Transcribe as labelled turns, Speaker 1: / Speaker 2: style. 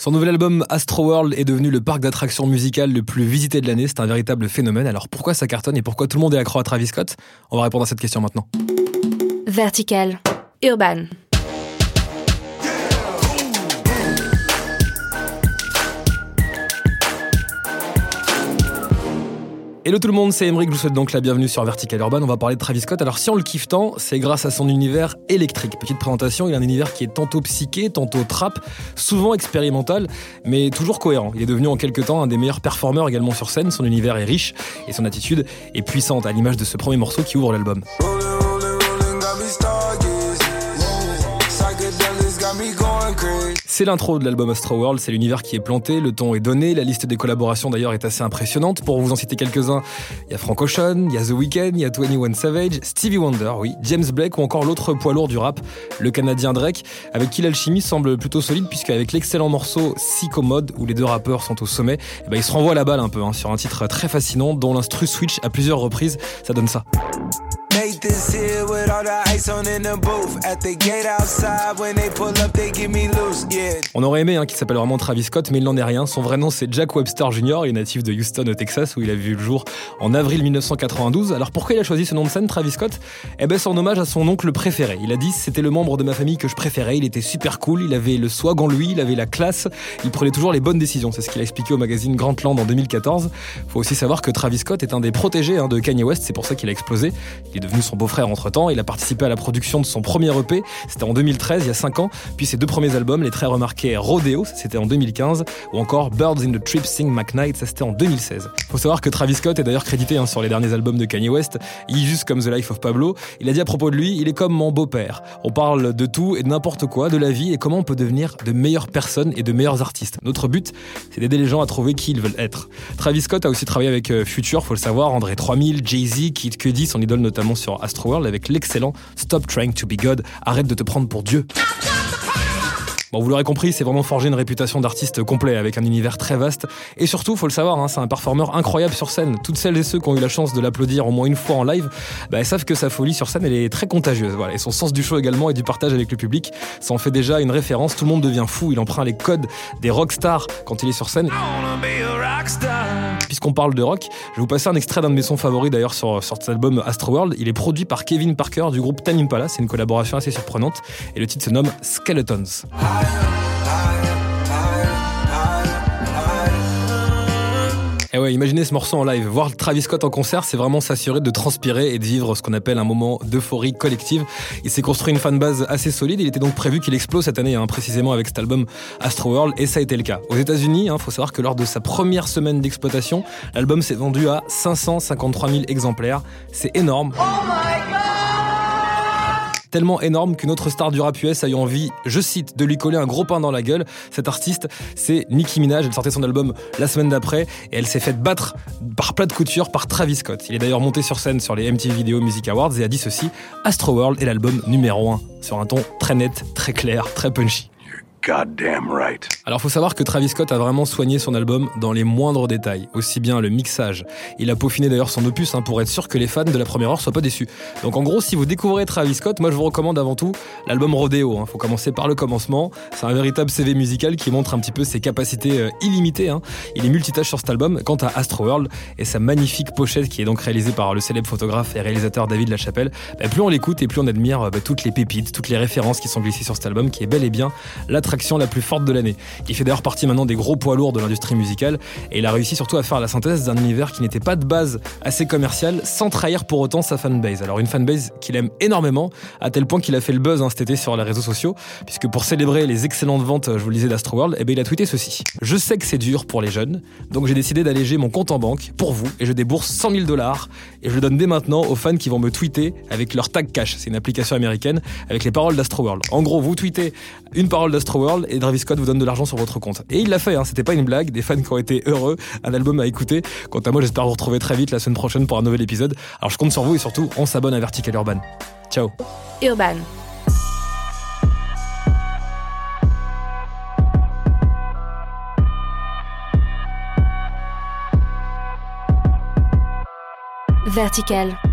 Speaker 1: Son nouvel album Astro World est devenu le parc d'attractions musicales le plus visité de l'année. C'est un véritable phénomène. Alors pourquoi ça cartonne et pourquoi tout le monde est accro à Travis Scott? On va répondre à cette question maintenant.
Speaker 2: Vertical. Urban.
Speaker 1: Hello tout le monde, c'est Emeric, je vous souhaite donc la bienvenue sur Vertical Urban. On va parler de Travis Scott. Alors si on le kiffe tant, c'est grâce à son univers électrique. Petite présentation, il a un univers qui est tantôt psyché, tantôt trap, souvent expérimental, mais toujours cohérent. Il est devenu en quelques temps un des meilleurs performeurs également sur scène. Son univers est riche et son attitude est puissante, à l'image de ce premier morceau qui ouvre l'album. C'est l'intro de l'album Astro World, c'est l'univers qui est planté, le ton est donné, la liste des collaborations d'ailleurs est assez impressionnante. Pour vous en citer quelques-uns, il y a Frank Ocean, il y a The Weeknd, il y a 21 Savage, Stevie Wonder, oui, James Blake ou encore l'autre poids lourd du rap, le Canadien Drake, avec qui l'alchimie semble plutôt solide puisque avec l'excellent morceau Psycho Mode où les deux rappeurs sont au sommet, eh ben, ils se renvoient la balle un peu hein, sur un titre très fascinant dont l'instru switch à plusieurs reprises, ça donne ça. On aurait aimé hein, qu'il s'appelle vraiment Travis Scott, mais il n'en est rien. Son vrai nom, c'est Jack Webster Jr. Il est natif de Houston, au Texas, où il a vu le jour en avril 1992. Alors pourquoi il a choisi ce nom de scène, Travis Scott? Eh ben, c'est en hommage à son oncle préféré. Il a dit c'était le membre de ma famille que je préférais. Il était super cool. Il avait le swag en lui. Il avait la classe. Il prenait toujours les bonnes décisions. C'est ce qu'il a expliqué au magazine Grantland en 2014. Faut aussi savoir que Travis Scott est un des protégés hein, de Kanye West. C'est pour ça qu'il a explosé. Il est devenu son beau-frère entre temps. Il a participé à la production de son premier EP. C'était en 2013, il y a 5 ans. Puis ses deux premiers albums, les très remarqués Rodeo, c'était en 2015, ou encore Birds in the Trip Sing McKnight, ça c'était en 2016. Faut savoir que Travis Scott est d'ailleurs crédité hein, sur les derniers albums de Kanye West. Il juste comme The Life of Pablo. Il a dit à propos de lui, il est comme mon beau-père. On parle de tout et de n'importe quoi, de la vie et comment on peut devenir de meilleures personnes et de meilleurs artistes. Notre but, c'est d'aider les gens à trouver qui ils veulent être. Travis Scott a aussi travaillé avec euh, Future, faut le savoir, André 3000, Jay-Z, Kid Cudi, son idole notamment sur Astro Avec l'excellent Stop Trying to Be God, arrête de te prendre pour Dieu. Bon, vous l'aurez compris, c'est vraiment forgé une réputation d'artiste complet avec un univers très vaste. Et surtout, faut le savoir, hein, c'est un performeur incroyable sur scène. Toutes celles et ceux qui ont eu la chance de l'applaudir au moins une fois en live, bah, savent que sa folie sur scène, elle est très contagieuse. Et son sens du show également et du partage avec le public, ça en fait déjà une référence. Tout le monde devient fou. Il emprunte les codes des rockstars quand il est sur scène. Puisqu'on parle de rock, je vais vous passer un extrait d'un de mes sons favoris d'ailleurs sur, cet album Astroworld. Il est produit par Kevin Parker du groupe Tame Impala. C'est une collaboration assez surprenante. Et le titre se nomme Skeletons. Eh ouais, imaginez ce morceau en live. Voir Travis Scott en concert, c'est vraiment s'assurer de transpirer et de vivre ce qu'on appelle un moment d'euphorie collective. Il s'est construit une fanbase assez solide. Il était donc prévu qu'il explose cette année, hein, précisément avec cet album Astro World, et ça a été le cas. Aux États-Unis, il hein, faut savoir que lors de sa première semaine d'exploitation, l'album s'est vendu à 553 000 exemplaires. C'est énorme. Oh tellement énorme qu'une autre star du rap US a eu envie, je cite, de lui coller un gros pain dans la gueule. Cet artiste, c'est Nicki Minaj. Elle sortait son album la semaine d'après et elle s'est faite battre par plat de couture par Travis Scott. Il est d'ailleurs monté sur scène sur les MTV Video Music Awards et a dit ceci Astro World est l'album numéro 1 sur un ton très net, très clair, très punchy. Goddamn right. Alors faut savoir que Travis Scott a vraiment soigné son album dans les moindres détails, aussi bien le mixage. Il a peaufiné d'ailleurs son opus hein, pour être sûr que les fans de la première heure soient pas déçus. Donc en gros, si vous découvrez Travis Scott, moi je vous recommande avant tout l'album Rodeo. Hein. Faut commencer par le commencement. C'est un véritable CV musical qui montre un petit peu ses capacités euh, illimitées. Hein. Il est multitâche sur cet album. Quant à Astro World et sa magnifique pochette qui est donc réalisée par le célèbre photographe et réalisateur David Lachapelle, bah, plus on l'écoute et plus on admire bah, toutes les pépites, toutes les références qui sont glissées sur cet album, qui est bel et bien l'attraction la plus forte de l'année. Il fait d'ailleurs partie maintenant des gros poids lourds de l'industrie musicale et il a réussi surtout à faire la synthèse d'un univers qui n'était pas de base assez commercial sans trahir pour autant sa fanbase. Alors une fanbase qu'il aime énormément à tel point qu'il a fait le buzz hein, cet été sur les réseaux sociaux puisque pour célébrer les excellentes ventes, je vous le disais d'Astroworld, eh ben, il a tweeté ceci. Je sais que c'est dur pour les jeunes, donc j'ai décidé d'alléger mon compte en banque pour vous et je débourse 100 000 dollars et je le donne dès maintenant aux fans qui vont me tweeter avec leur tag cash. C'est une application américaine avec les paroles d'Astroworld. En gros, vous tweetez une parole d'Astroworld et Travis Scott vous donne de l'argent sur votre compte. Et il l'a fait, hein, c'était pas une blague, des fans qui ont été heureux, un album à écouter. Quant à moi, j'espère vous retrouver très vite la semaine prochaine pour un nouvel épisode. Alors je compte sur vous et surtout, on s'abonne à Vertical Urban. Ciao.
Speaker 2: Urban. Vertical.